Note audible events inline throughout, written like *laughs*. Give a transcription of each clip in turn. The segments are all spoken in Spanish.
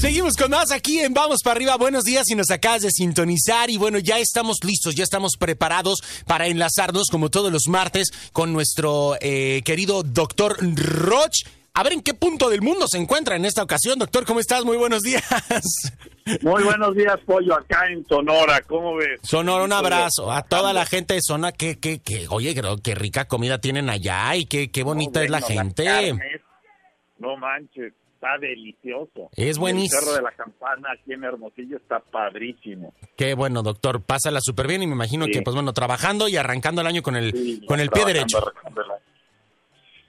Seguimos con más aquí en Vamos para arriba. Buenos días y nos acabas de sintonizar. Y bueno, ya estamos listos, ya estamos preparados para enlazarnos como todos los martes con nuestro eh, querido doctor Roch. A ver en qué punto del mundo se encuentra en esta ocasión. Doctor, ¿cómo estás? Muy buenos días. Muy buenos días, Pollo, acá en Sonora. ¿Cómo ves? Sonora, un abrazo a toda la gente de Sonora. Que, que, que, oye, qué rica comida tienen allá y qué, qué bonita es la gente. no manches está delicioso. Es buenísimo. El Cerro de la Campana aquí en Hermosillo está padrísimo. Qué bueno, doctor. Pásala súper bien y me imagino que, pues bueno, trabajando y arrancando el año con el, con el pie derecho.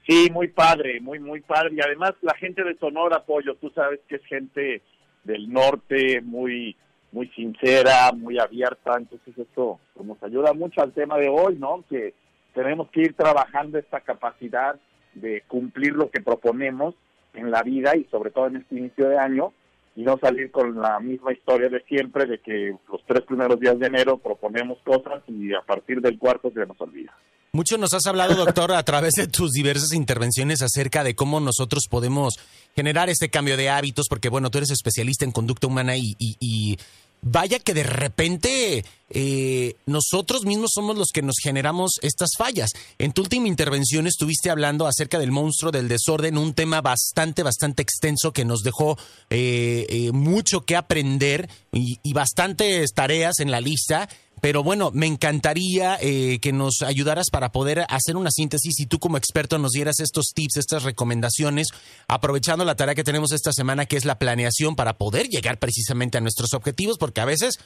Sí, muy padre, muy, muy padre. Y además la gente de Sonora, Pollo, tú sabes que es gente del norte, muy muy sincera, muy abierta, entonces esto pues, nos ayuda mucho al tema de hoy, ¿no? Que tenemos que ir trabajando esta capacidad de cumplir lo que proponemos en la vida y sobre todo en este inicio de año y no salir con la misma historia de siempre de que los tres primeros días de enero proponemos cosas y a partir del cuarto se nos olvida. Mucho nos has hablado, doctor, a través de tus diversas intervenciones acerca de cómo nosotros podemos generar este cambio de hábitos, porque bueno, tú eres especialista en conducta humana y, y vaya que de repente eh, nosotros mismos somos los que nos generamos estas fallas. En tu última intervención estuviste hablando acerca del monstruo del desorden, un tema bastante, bastante extenso que nos dejó eh, eh, mucho que aprender y, y bastantes tareas en la lista. Pero bueno, me encantaría eh, que nos ayudaras para poder hacer una síntesis y tú como experto nos dieras estos tips, estas recomendaciones, aprovechando la tarea que tenemos esta semana, que es la planeación para poder llegar precisamente a nuestros objetivos, porque a veces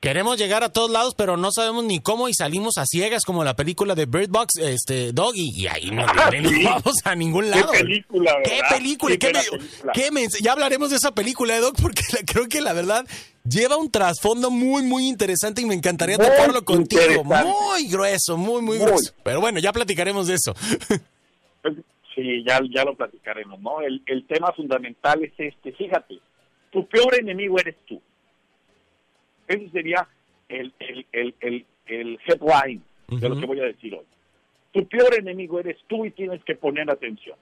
queremos llegar a todos lados, pero no sabemos ni cómo y salimos a ciegas como la película de Bird Box, este, Dog, y, ahí *laughs* no, vamos a ningún lado. ¿Qué película, ¿Qué película? ¿Qué, ya hablaremos de esa película, de Dog, *laughs* porque creo que la verdad lleva un trasfondo muy, muy interesante y me encantaría tocarlo contigo. Muy grueso, muy, muy, grueso. Pero bueno, ya platicaremos de eso. *laughs* Pues, sí, ya, ya lo platicaremos, ¿no? El, el tema fundamental es este. Fíjate, tu peor enemigo eres tú. Ese sería el, el, el, el, el headline de lo que voy a decir hoy. Tu peor enemigo eres tú y tienes que poner atención.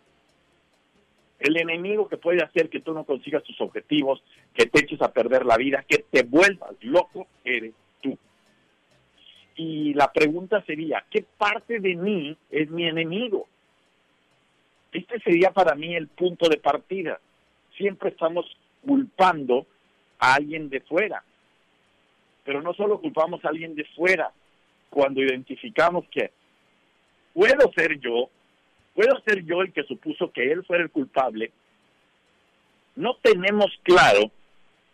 El enemigo que puede hacer que tú no consigas tus objetivos, que te eches a perder la vida, que te vuelvas loco, eres tú. Y la pregunta sería, ¿qué parte de mí es mi enemigo? Este sería para mí el punto de partida. Siempre estamos culpando a alguien de fuera. Pero no solo culpamos a alguien de fuera, cuando identificamos que puedo ser yo, puedo ser yo el que supuso que él fuera el culpable, no tenemos claro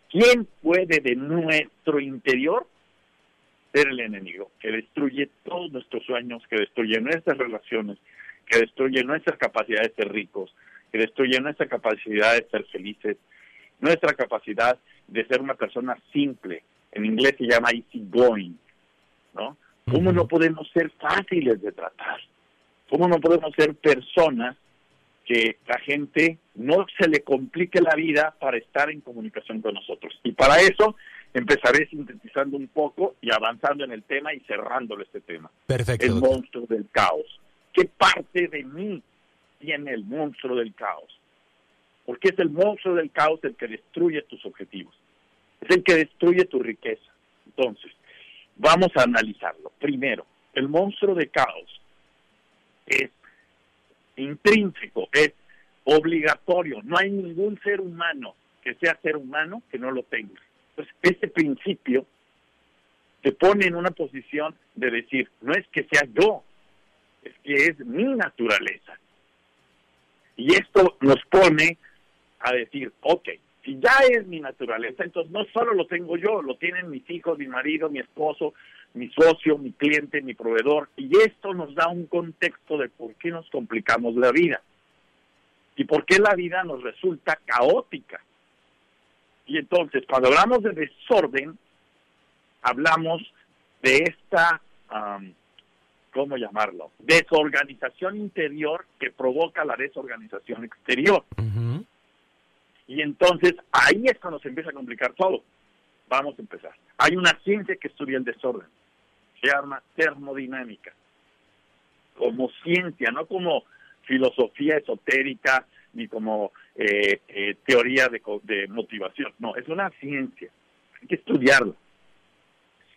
quién puede de nuestro interior ser el enemigo, que destruye todos nuestros sueños, que destruye nuestras relaciones, que destruye nuestra capacidad de ser ricos, que destruye nuestra capacidad de ser felices, nuestra capacidad de ser una persona simple. En inglés se llama easy going, ¿no? ¿Cómo no podemos ser fáciles de tratar? ¿Cómo no podemos ser personas que la gente no se le complique la vida para estar en comunicación con nosotros? Y para eso empezaré sintetizando un poco y avanzando en el tema y cerrándolo este tema. Perfecto. El monstruo del caos. ¿Qué parte de mí tiene el monstruo del caos? Porque es el monstruo del caos el que destruye tus objetivos. Es el que destruye tu riqueza. Entonces, vamos a analizarlo. Primero, el monstruo de caos es intrínseco, es obligatorio. No hay ningún ser humano que sea ser humano que no lo tenga. Entonces, ese principio te pone en una posición de decir, no es que sea yo, es que es mi naturaleza. Y esto nos pone a decir, ok, si ya es mi naturaleza, entonces no solo lo tengo yo, lo tienen mis hijos, mi marido, mi esposo, mi socio, mi cliente, mi proveedor. Y esto nos da un contexto de por qué nos complicamos la vida y por qué la vida nos resulta caótica. Y entonces, cuando hablamos de desorden, hablamos de esta, ¿cómo llamarlo? Desorganización interior que provoca la desorganización exterior. Y entonces ahí es cuando se empieza a complicar todo. Vamos a empezar. Hay una ciencia que estudia el desorden. Se llama termodinámica. Como ciencia, no como filosofía esotérica, ni como eh, eh, teoría de, de motivación. No, es una ciencia. Hay que estudiarla.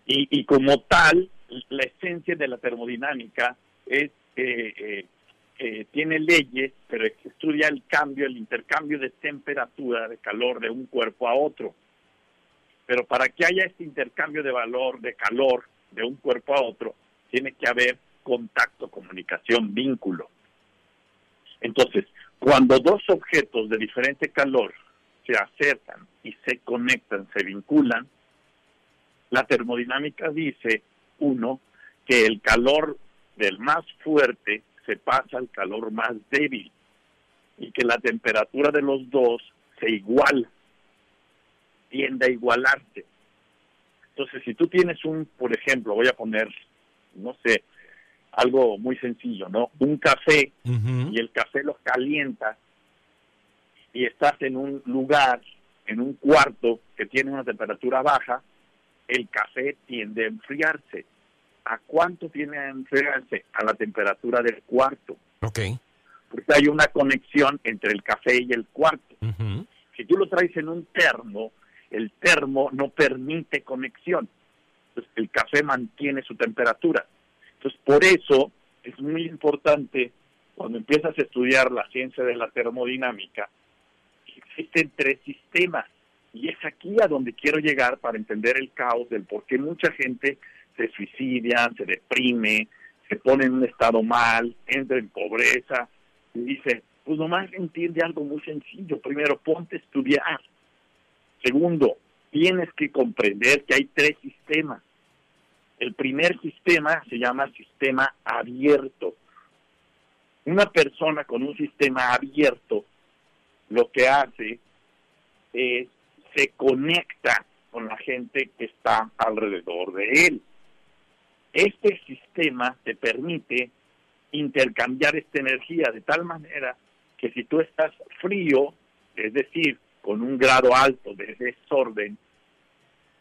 Y, y como tal, la esencia de la termodinámica es eh, eh, tiene leyes, pero estudia el cambio, el intercambio de temperatura, de calor de un cuerpo a otro. Pero para que haya este intercambio de valor, de calor, de un cuerpo a otro, tiene que haber contacto, comunicación, vínculo. Entonces, cuando dos objetos de diferente calor se acercan y se conectan, se vinculan, la termodinámica dice, uno, que el calor del más fuerte se pasa al calor más débil y que la temperatura de los dos se iguala, tiende a igualarse. Entonces, si tú tienes un, por ejemplo, voy a poner, no sé, algo muy sencillo, ¿no? Un café y el café lo calienta y estás en un lugar, en un cuarto que tiene una temperatura baja, el café tiende a enfriarse. ¿A cuánto tiene a enfriarse? A la temperatura del cuarto. Ok. Porque hay una conexión entre el café y el cuarto. Si tú lo traes en un termo, el termo no permite conexión. Entonces, el café mantiene su temperatura. Entonces, por eso es muy importante cuando empiezas a estudiar la ciencia de la termodinámica, existen tres sistemas. Y es aquí a donde quiero llegar para entender el caos del por qué mucha gente se suicidia, se deprime, se pone en un estado mal, entra en pobreza, y dice, pues nomás entiende algo muy sencillo. Primero, ponte a estudiar. Segundo, tienes que comprender que hay tres sistemas. El primer sistema se llama sistema abierto. Una persona con un sistema abierto lo que hace es se conecta con la gente que está alrededor de él. Este sistema te permite intercambiar esta energía de tal manera que si tú estás frío, es decir, con un grado alto de desorden,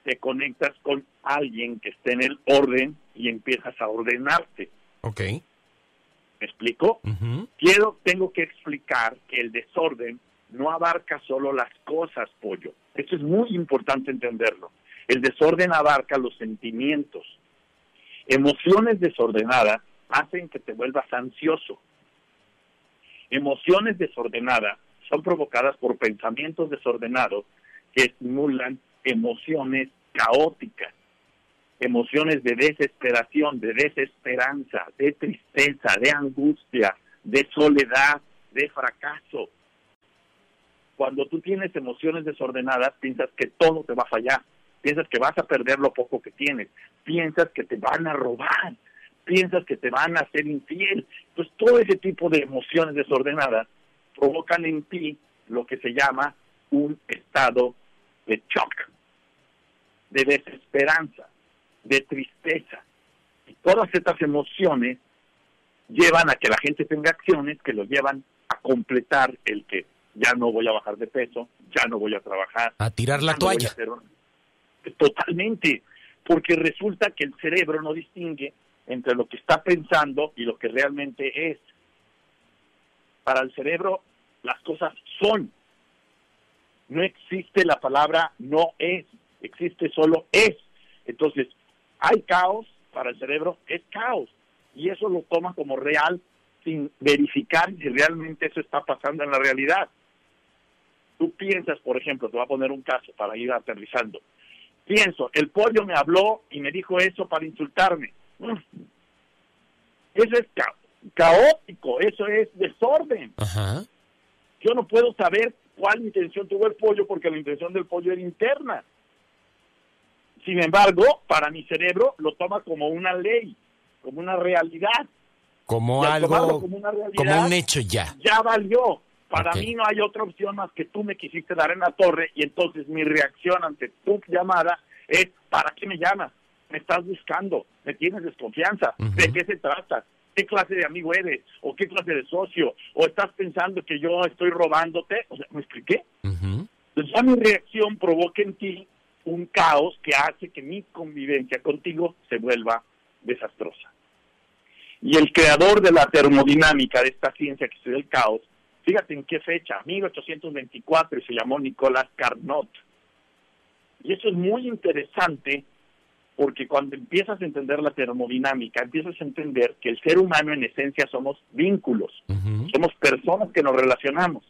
te conectas con alguien que esté en el orden y empiezas a ordenarte. Ok. ¿Me explico? Quiero, tengo que explicar que el desorden no abarca solo las cosas, pollo. Esto es muy importante entenderlo. El desorden abarca los sentimientos. Emociones desordenadas hacen que te vuelvas ansioso. Emociones desordenadas son provocadas por pensamientos desordenados que estimulan emociones caóticas, emociones de desesperación, de desesperanza, de tristeza, de angustia, de soledad, de fracaso. Cuando tú tienes emociones desordenadas, piensas que todo te va a fallar, piensas que vas a perder lo poco que tienes, piensas que te van a robar, piensas que te van a hacer infiel. Pues todo ese tipo de emociones desordenadas provocan en ti lo que se llama un estado de shock, de desesperanza, de tristeza. Y todas estas emociones llevan a que la gente tenga acciones que lo llevan a completar el que ya no voy a bajar de peso, ya no voy a trabajar. A tirar la toalla. Totalmente, porque resulta que el cerebro no distingue entre lo que está pensando y lo que realmente es. Para el cerebro las cosas son. No existe la palabra no es, existe solo es. Entonces, hay caos, para el cerebro es caos. Y eso lo toma como real sin verificar si realmente eso está pasando en la realidad. Tú piensas, por ejemplo, te voy a poner un caso para ir aterrizando. Pienso, el pollo me habló y me dijo eso para insultarme. Mm. Eso es caótico, eso es desorden. Yo no puedo saber cuál intención tuvo el pollo porque la intención del pollo era interna. Sin embargo, para mi cerebro lo toma como una ley, como una realidad. Como algo, como, un hecho ya. Ya valió. Para mí no hay otra opción más que tú me quisiste dar en la torre y entonces mi reacción ante tu llamada es, ¿para qué me llamas? Me estás buscando, me tienes desconfianza, ¿de qué se trata? ¿Qué clase de amigo eres? ¿O qué clase de socio? ¿O estás pensando que yo estoy robándote? O sea, ¿me expliqué? Entonces ya mi reacción provoca en ti un caos que hace que mi convivencia contigo se vuelva desastrosa. Y el creador de la termodinámica, de esta ciencia que es el caos, Fíjate en qué fecha, 1824, y se llamó Nicolás Carnot. Y eso es muy interesante porque cuando empiezas a entender la termodinámica, empiezas a entender que el ser humano en esencia somos vínculos, somos personas que nos relacionamos.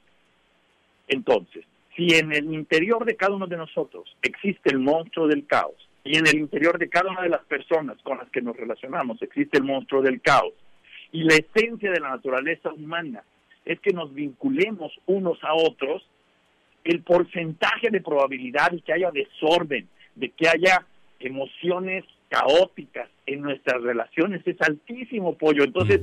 Entonces, si en el interior de cada uno de nosotros existe el monstruo del caos, y en el interior de cada una de las personas con las que nos relacionamos existe el monstruo del caos, y la esencia de la naturaleza humana es que nos vinculemos unos a otros, el porcentaje de probabilidad de que haya desorden, de que haya emociones caóticas en nuestras relaciones es altísimo, pollo. Entonces,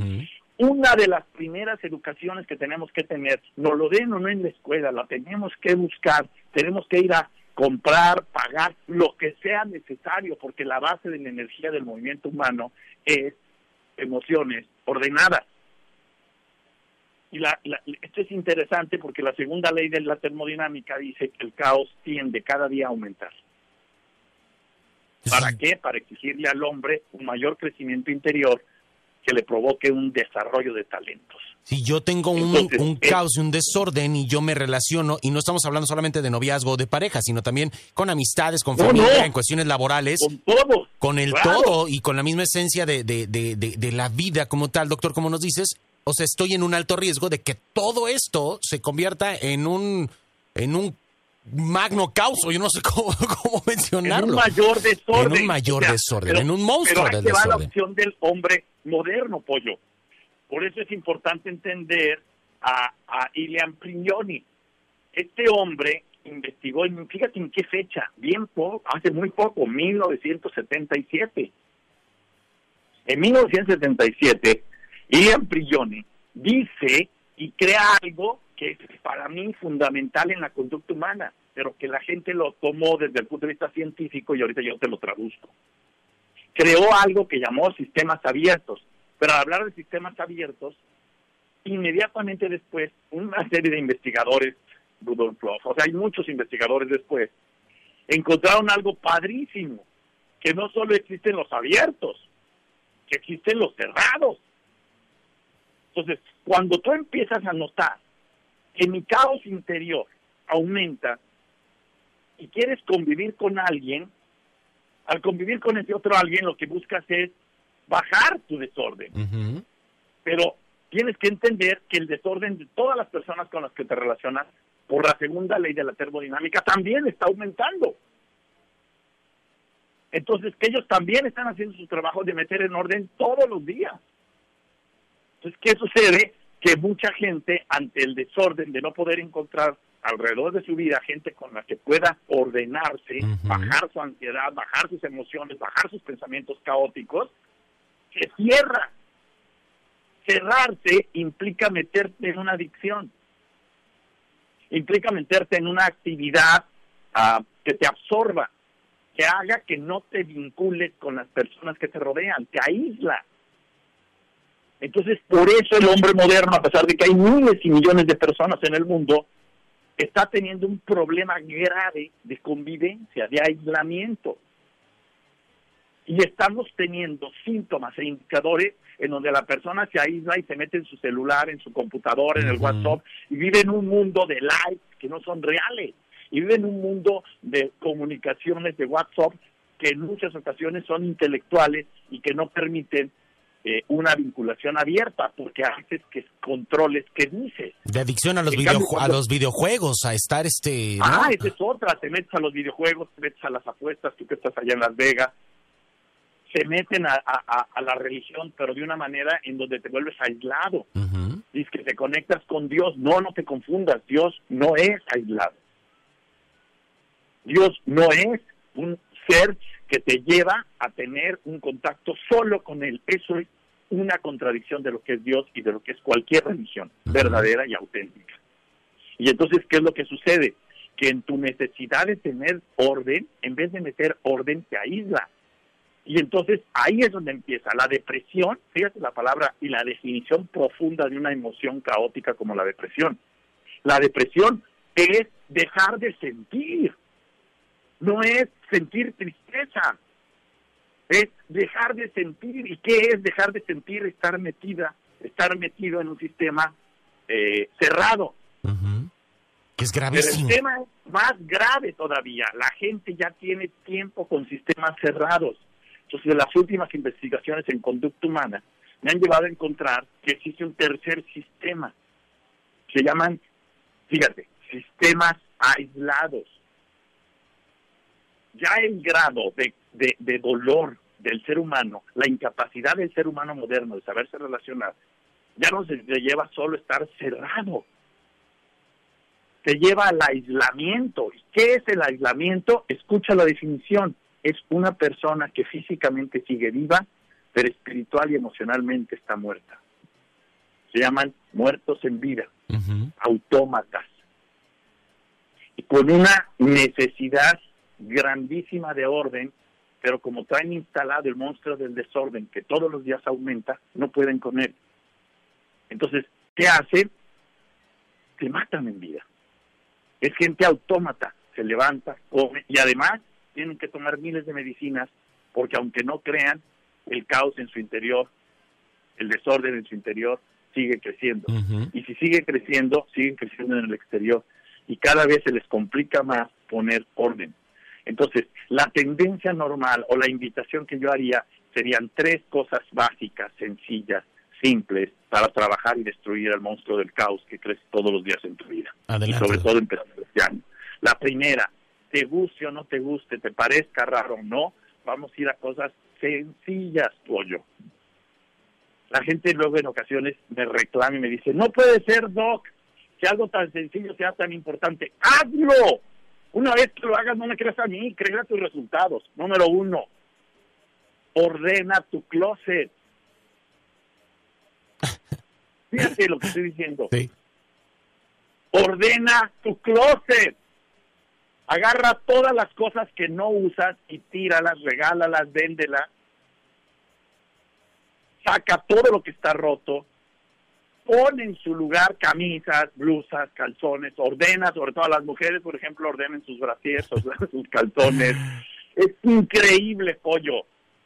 una de las primeras educaciones que tenemos que tener, no lo den o no en la escuela, la tenemos que buscar, tenemos que ir a comprar, pagar, lo que sea necesario, porque la base de la energía del movimiento humano es emociones ordenadas. Y la, esto es interesante porque la segunda ley de la termodinámica dice que el caos tiende cada día a aumentar. ¿Para qué? Para exigirle al hombre un mayor crecimiento interior que le provoque un desarrollo de talentos. Si yo tengo un, un caos y un desorden y yo me relaciono, y no estamos hablando solamente de noviazgo o de pareja, sino también con amistades, con familia, en cuestiones laborales. Con todo. Con el todo y con la misma esencia de, de, de, de, la vida como tal, doctor, como nos dices. O sea, estoy en un alto riesgo de que todo esto se convierta en un, en un magno caos, yo no sé cómo, *laughs* cómo mencionarlo. En un mayor desorden. En un mayor desorden, en un monstruo pero del va la opción del hombre moderno, pollo. Por eso es importante entender a, a Ilian Prignoni. Este hombre investigó, fíjate en qué fecha, bien poco, hace muy poco, 1977. En 1977, Ilian Prignoni dice y crea algo que es para mí fundamental en la conducta humana, pero que la gente lo tomó desde el punto de vista científico y ahorita yo te lo traduzco. Creó algo que llamó sistemas abiertos, pero al hablar de sistemas abiertos, inmediatamente después, una serie de investigadores, Rudolf o sea, hay muchos investigadores después, encontraron algo padrísimo, que no solo existen los abiertos, que existen los cerrados. Entonces, cuando tú empiezas a notar que mi caos interior aumenta y quieres convivir con alguien, al convivir con ese otro alguien lo que buscas es bajar tu desorden. Pero tienes que entender que el desorden de todas las personas con las que te relacionas, por la segunda ley de la termodinámica, también está aumentando. Entonces, que ellos también están haciendo su trabajo de meter en orden todos los días. Entonces, ¿qué sucede? que mucha gente ante el desorden de no poder encontrar alrededor de su vida gente con la que pueda ordenarse, bajar su ansiedad, bajar sus emociones, bajar sus pensamientos caóticos, se cierra. Cerrarse implica meterte en una adicción, implica meterte en una actividad ah, que te absorba, que haga que no te vincules con las personas que te rodean, te aísla. Entonces, por eso el hombre moderno, a pesar de que hay miles y millones de personas en el mundo, está teniendo un problema grave de convivencia, de aislamiento. Y estamos teniendo síntomas e indicadores en donde la persona se aísla y se mete en su celular, en su computadora, en el WhatsApp, y vive en un mundo de likes que no son reales. Y vive en un mundo de comunicaciones de WhatsApp que en muchas ocasiones son intelectuales y que no permiten eh, una vinculación abierta, porque haces que controles qué dices. De adicción a los, a los videojuegos, a estar este... Ah, esa es otra, te metes a los videojuegos, te metes a las apuestas, tú que estás allá en Las Vegas, se meten a, a, la religión, pero de una manera en donde te vuelves aislado. Dices que te conectas con Dios. No, no te confundas. Dios no es aislado. Dios no es un ser que te lleva a tener un contacto solo con Él. Eso es una contradicción de lo que es Dios y de lo que es cualquier religión verdadera y auténtica. Y entonces, ¿qué es lo que sucede? Que en tu necesidad de tener orden, en vez de meter orden, te aísla. Y entonces ahí es donde empieza la depresión, fíjate la palabra y la definición profunda de una emoción caótica como la depresión. La depresión es dejar de sentir, no es sentir tristeza, es dejar de sentir. ¿Y qué es dejar de sentir? Estar metida, estar metido en un sistema eh, cerrado. Que es Pero gravísimo. el tema es más grave todavía. La gente ya tiene tiempo con sistemas cerrados. Entonces, de las últimas investigaciones en conducta humana me han llevado a encontrar que existe un tercer sistema. Se llaman, fíjate, sistemas aislados. Ya el grado de, de, de dolor del ser humano, la incapacidad del ser humano moderno de saberse relacionar, ya no se le lleva solo estar cerrado, te lleva al aislamiento. ¿Y qué es el aislamiento? Escucha la definición. Es una persona que físicamente sigue viva, pero espiritual y emocionalmente está muerta. Se llaman muertos en vida, autómatas. Y con una necesidad grandísima de orden, pero como traen instalado el monstruo del desorden que todos los días aumenta, no pueden con él. Entonces, ¿qué hacen? Se matan en vida. Es gente autómata, se levanta, come y además tienen que tomar miles de medicinas porque aunque no crean, el caos en su interior, el desorden en su interior sigue creciendo. Y si sigue creciendo, sigue creciendo en el exterior. Y cada vez se les complica más poner orden. Entonces, la tendencia normal o la invitación que yo haría serían tres cosas básicas, sencillas, simples, para trabajar y destruir al monstruo del caos que crece todos los días en tu vida. Adelante. Y sobre todo empezando este año. La primera, te guste o no te guste, te parezca raro o no, vamos a ir a cosas sencillas, pollo. La gente luego en ocasiones me reclama y me dice, no puede ser, Doc, que algo tan sencillo sea tan importante. ¡Hazlo! Una vez que lo hagas, no me creas a mí, créele a tus resultados. Número uno, ordena tu closet. *laughs* Fíjate lo que estoy diciendo. Sí. Ordena tu closet. Agarra todas las cosas que no usas y tíralas, regálalas, véndelas. Saca todo lo que está roto. Pon en su lugar camisas, blusas, calzones. Ordena, sobre todo a las mujeres, por ejemplo, ordenen sus brasiers, *laughs* sus, calzones. Es increíble, pollo.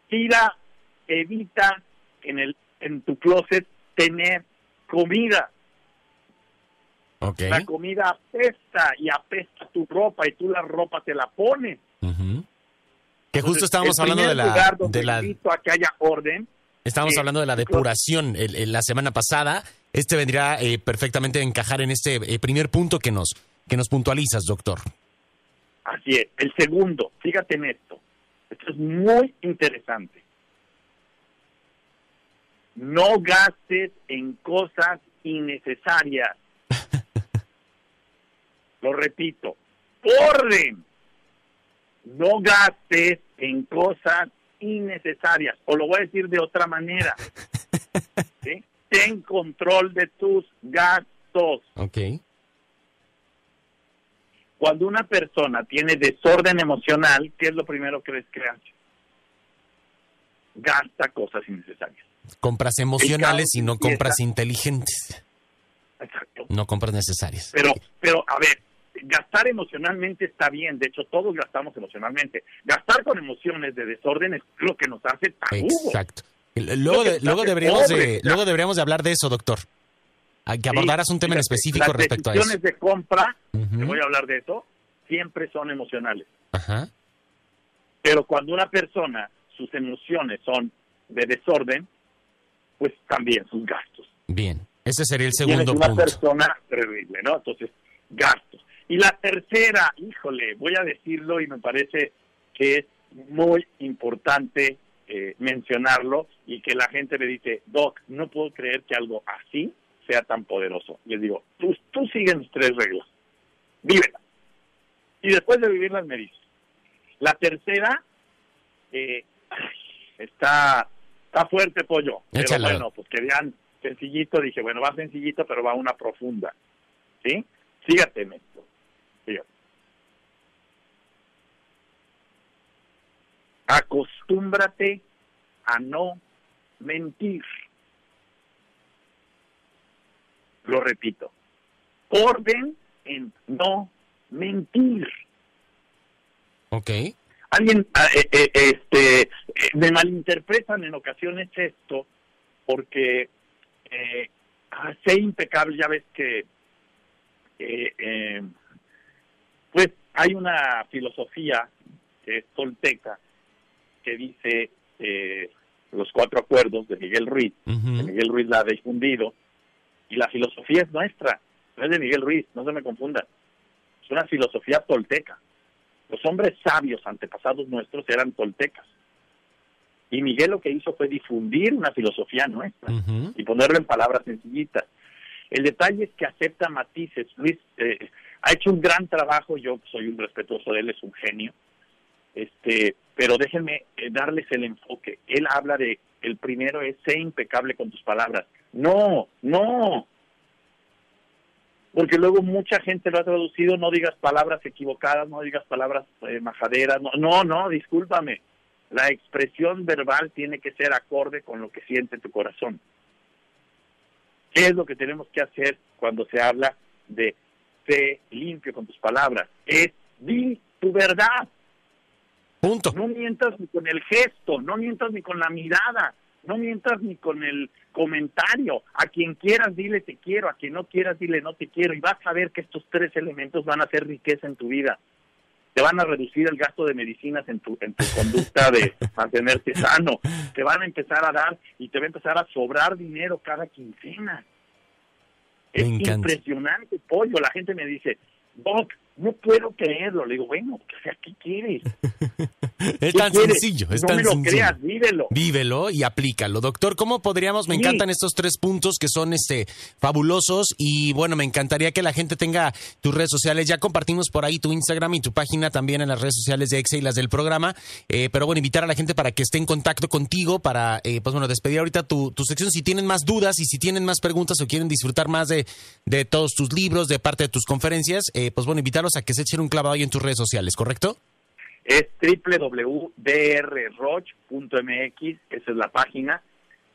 Tira, evita en, el, en tu closet tener comida. Ok. La comida apesta y apesta tu ropa y tú la ropa te la pones. Ujú. Que justo Entonces, estábamos hablando de la, lugar donde de la a que haya orden. estábamos Sí. hablando de la depuración el- el- la semana pasada. Este vendría eh, perfectamente a encajar en este eh, primer punto que nos que nos puntualizas, doctor. Así es. El segundo, fíjate en esto. Esto es muy interesante. No gastes en cosas innecesarias. *laughs* Lo repito. Orden. No gastes en cosas innecesarias. O lo voy a decir de otra manera. *laughs* Ten control de tus gastos. Ok. Cuando una persona tiene desorden emocional, ¿qué es lo primero que les hace? Gasta cosas innecesarias. Compras emocionales y no compras inteligentes. Exacto. No compras necesarias. Pero, pero, a ver, gastar emocionalmente está bien. De hecho, todos gastamos emocionalmente. Gastar con emociones de desorden es lo que nos hace tarudos. Exacto. Luego, de- luego deberíamos luego deberíamos de hablar de eso, doctor. Hay que Sí, abordaras un tema en específico las respecto a eso. decisiones de compra, te voy a hablar de eso, siempre son emocionales. Ajá. Pero cuando una persona, sus emociones son de desorden, pues también sus gastos. Bien. Ese sería el segundo una punto. persona terrible, ¿no? Entonces, gastos. Y la tercera, híjole, voy a decirlo y me parece que es muy importante eh, mencionarlo y que la gente le dice, Doc, no puedo creer que algo así sea tan poderoso. Les digo, tú, tú sigues mis tres reglas, vívelas. Y después de vivirlas me dices. La tercera, eh, está, está fuerte, pollo. Pero bueno, pues que vean sencillito, dije, bueno, va sencillito, pero va una profunda. ¿Sí? Fíjate en esto. Fíjate. Acostúmbrate a no mentir. Lo repito. Orden en no mentir. Ok. Alguien, ah, eh, eh, este, eh, me malinterpretan en ocasiones esto porque eh, ah, sé impecable, ya ves que pues hay una filosofía que es tolteca que dice eh, los cuatro acuerdos de Miguel Ruiz, Miguel Ruiz la ha difundido, y la filosofía es nuestra, no es de Miguel Ruiz, no se me confundan, es una filosofía tolteca. Los hombres sabios antepasados nuestros eran toltecas. Y Miguel lo que hizo fue difundir una filosofía nuestra y ponerlo en palabras sencillitas. El detalle es que acepta matices. Luis eh, ha hecho un gran trabajo, yo soy un respetuoso de él, es un genio. Este, pero déjenme eh, darles el enfoque. Él habla de, el primero es, sé impecable con tus palabras. No, no. Porque luego mucha gente lo ha traducido, no digas palabras equivocadas, no digas palabras eh, majaderas. No, no, no, discúlpame. La expresión verbal tiene que ser acorde con lo que siente tu corazón. ¿Qué es lo que tenemos que hacer cuando se habla de sé limpio con tus palabras? Es di tu verdad. Punto. No mientas ni con el gesto, no mientas ni con la mirada, no mientas ni con el comentario. A quien quieras dile te quiero, a quien no quieras dile no te quiero y vas a ver que estos tres elementos van a hacer riqueza en tu vida. Te van a reducir el gasto de medicinas en tu, en tu conducta de *laughs* mantenerte sano. Te van a empezar a dar y te va a empezar a sobrar dinero cada quincena. Es impresionante, pollo. La gente me dice, Doc, no puedo creerlo. Le digo, bueno, o sea, ¿qué quieres? *laughs* es tan sencillo, es no tan me lo sencillo. creas, vívelo. Vívelo y aplícalo. Doctor, ¿cómo podríamos? Me Sí. encantan estos tres puntos que son este fabulosos y bueno, me encantaría que la gente tenga tus redes sociales. Ya compartimos por ahí tu Instagram y tu página también en las redes sociales de Exe y las del programa. Eh, pero bueno, invitar a la gente para que esté en contacto contigo para, eh, pues bueno, despedir ahorita tu, tu sección. Si tienen más dudas y si tienen más preguntas o quieren disfrutar más de, de todos tus libros, de parte de tus conferencias, eh, pues bueno, invitarlos a que se echen un clavado ahí en tus redes sociales, ¿correcto? Es www.drroch.mx, esa es la página,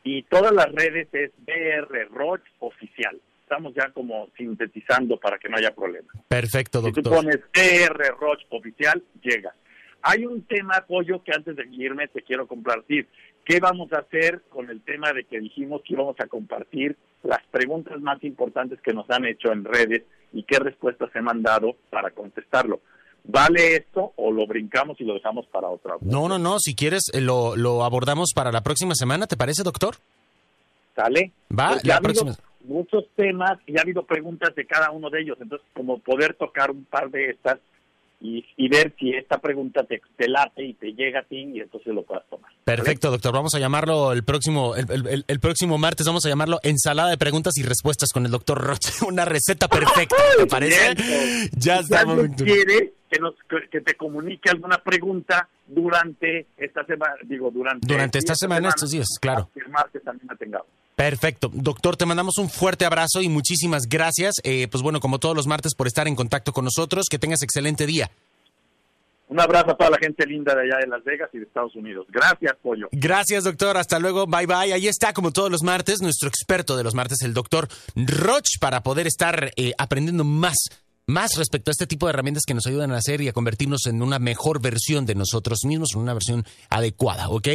y todas las redes es drroch oficial. Estamos ya como sintetizando para que no haya problema. Perfecto, Si tú doctor. pones drroch oficial, llega. Hay un tema, Pollo, que antes de irme te quiero compartir. ¿Qué vamos a hacer con el tema de que dijimos que íbamos a compartir las preguntas más importantes que nos han hecho en redes y qué respuestas he mandado para contestarlo? ¿Vale esto o lo brincamos y lo dejamos para otra? No, no, no. Si quieres, eh, lo, lo abordamos para la próxima semana. ¿Te parece, doctor? ¿Sale? Va, Porque la ha próxima. muchos temas y ha habido preguntas de cada uno de ellos. Entonces, como poder tocar un par de estas y, y ver si esta pregunta te, te late y te llega a ti y entonces lo puedas tomar. Perfecto, doctor. Vamos a llamarlo el próximo, el, el- el- próximo martes. Vamos a llamarlo ensalada de preguntas y respuestas con el doctor Roche. *laughs* Una receta perfecta. ¿Te parece? Bien. Ya estamos. quiere que, nos, que te comunique alguna pregunta durante esta semana, digo, durante, Durante esta semana, estos días, claro. El martes también la tengamos. Perfecto. Doctor, te mandamos un fuerte abrazo y muchísimas gracias. Eh, pues bueno, como todos los martes, por estar en contacto con nosotros. Que tengas excelente día. Un abrazo a toda la gente linda de allá de Las Vegas y de Estados Unidos. Gracias, Pollo. Gracias, doctor. Hasta luego. Bye bye. Ahí está, como todos los martes, nuestro experto de los martes, el doctor Roch, para poder estar eh, aprendiendo más. Más respecto a este tipo de herramientas que nos ayudan a hacer y a convertirnos en una mejor versión de nosotros mismos, en una versión adecuada, ¿ok?